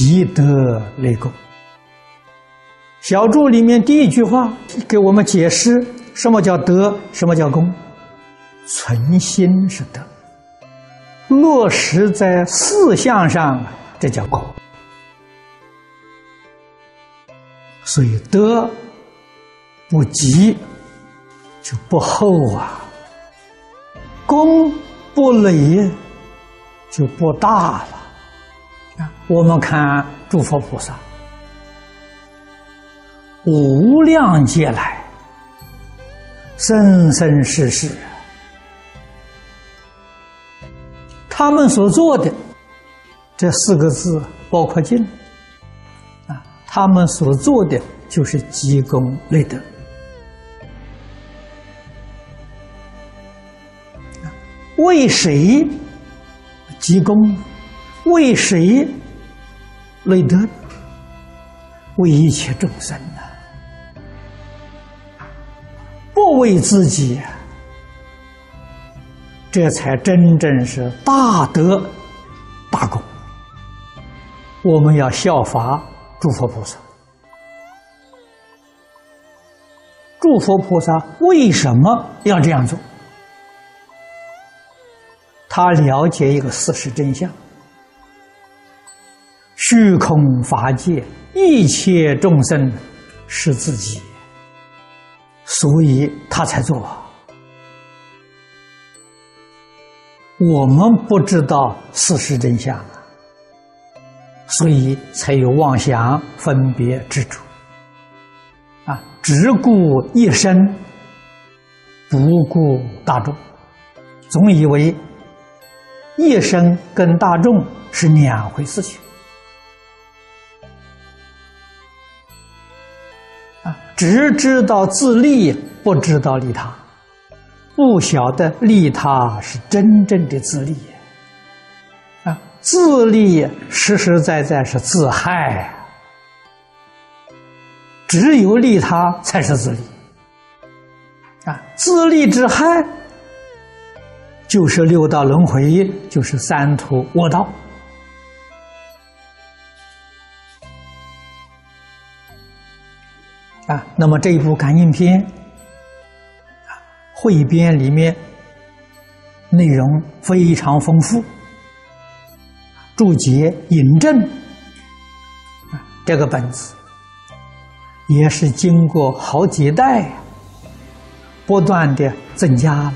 积德累功。小注里面第一句话给我们解释什么叫德，什么叫功。存心是德，落实在四项上，这叫功。所以德不积就不厚啊，功不累就不大了。我们看诸佛菩萨，无量劫来，生生世世。他们所做的这四个字包括尽啊，他们所做的就是积功累德。为谁积功？为谁累德？为一切众生呐，不为自己。这才真正是大德大功。我们要效法诸佛菩萨。诸佛菩萨为什么要这样做？他了解一个事实真相：虚空法界一切众生是自己，所以他才做。我们不知道事实真相，所以才有妄想、分别、执着啊，只顾一生，不顾大众，总以为一生跟大众是两回事情只知道自利，不知道利他。不晓得利他是真正的自利。啊，自利实实在在是自害，只有利他才是自利。啊，自利之害就是六道轮回，就是三途恶道。啊。那么这一部感应篇。汇编里面内容非常丰富，注解引证啊，这个本子也是经过好几代不断的增加了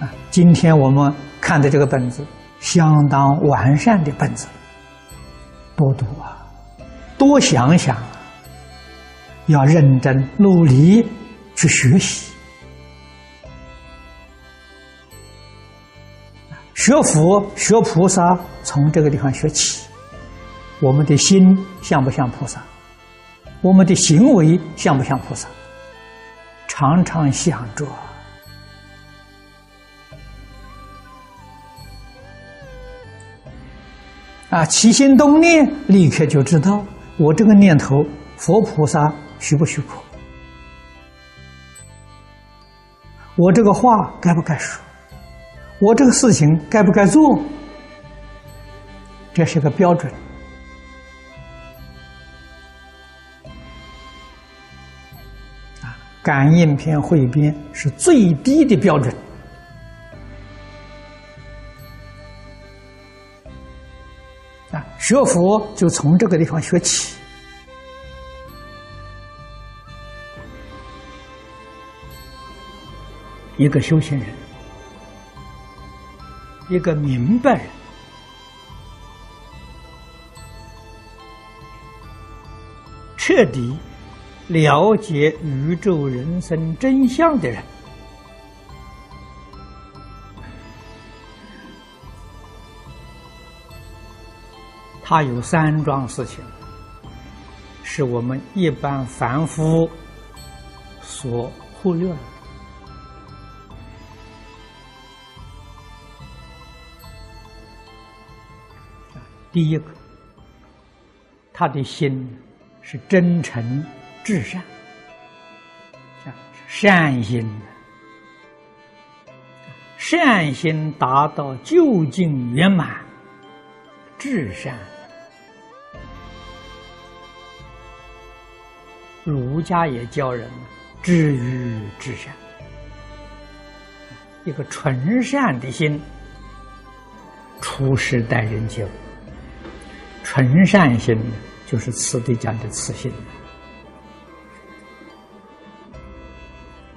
啊。今天我们看的这个本子，相当完善的本子，多读啊，多想想。要认真努力去学习，学佛学菩萨，从这个地方学起。我们的心像不像菩萨？我们的行为像不像菩萨？常常想着啊，起心动念，立刻就知道我这个念头，佛菩萨。许不许可？我这个话该不该说？我这个事情该不该做？这是个标准啊！感应篇汇编是最低的标准学佛就从这个地方学起。一个修行人，一个明白人，彻底了解宇宙人生真相的人，他有三桩事情，是我们一般凡夫所忽略的。第一个，他的心是真诚至善，善心，善心达到究竟圆满，至善。儒家也教人知于至善，一个纯善的心，处事待人接物，纯善心就是慈地讲的慈心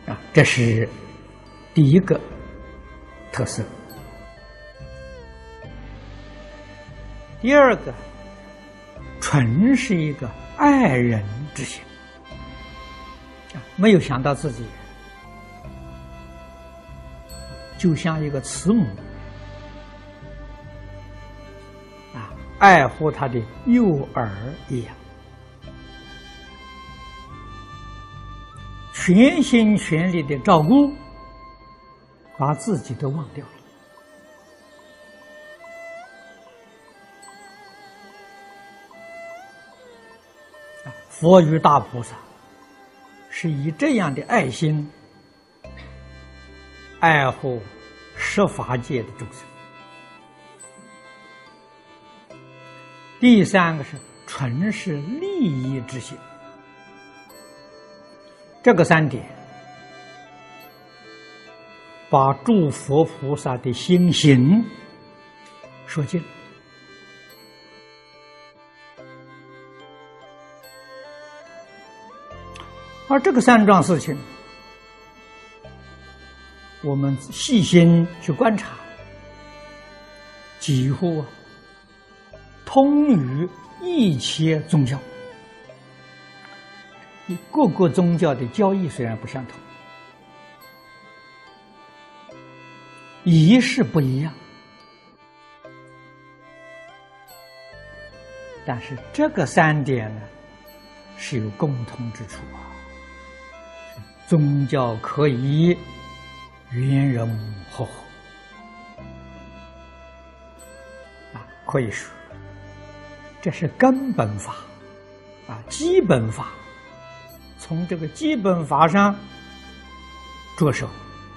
啊，这是第一个特色。第二个，纯是一个爱人之心。没有想到自己，就像一个慈母啊，爱护他的幼儿一样，全心全力的照顾，把自己都忘掉了。佛与大菩萨。是以这样的爱心爱护十法界的众生。第三个是纯是利益之心，这个三点把诸佛菩萨的心行说尽。而这个三桩事情，我们细心去观察，几乎通于一切宗教。各个宗教的教义虽然不相同，仪式不一样，但是这个三点呢是有共通之处啊。宗教可以圆融和合啊，可以说这是根本法啊，基本法。从这个基本法上着手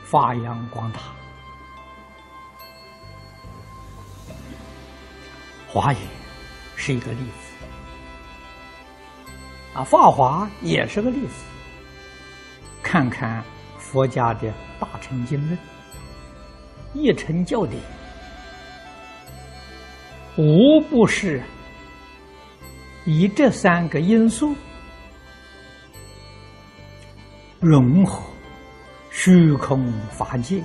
发扬光大，华严是一个例子啊，法华也是个例子。看看佛家的大乘经论，一乘教典，无不是以这三个因素融合虚空法界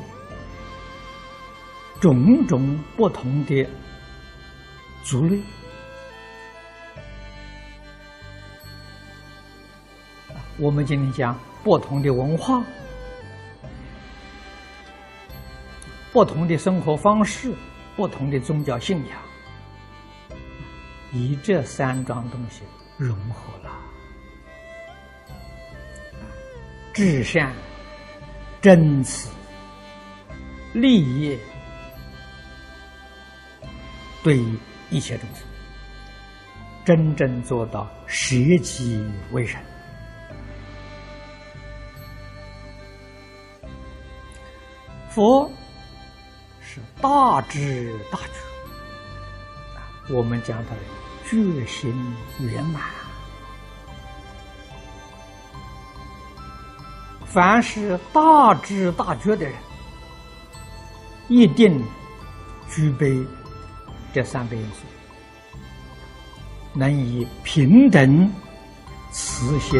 种种不同的族类。我们今天讲。不同的文化，不同的生活方式，不同的宗教信仰，以这三桩东西融合了，至善、真慈、利益，对于一切众生，真正做到舍己为人。佛是大智大觉，我们讲的觉心圆满。凡是大智大觉的人，一定具备这三个因素，能以平等慈心。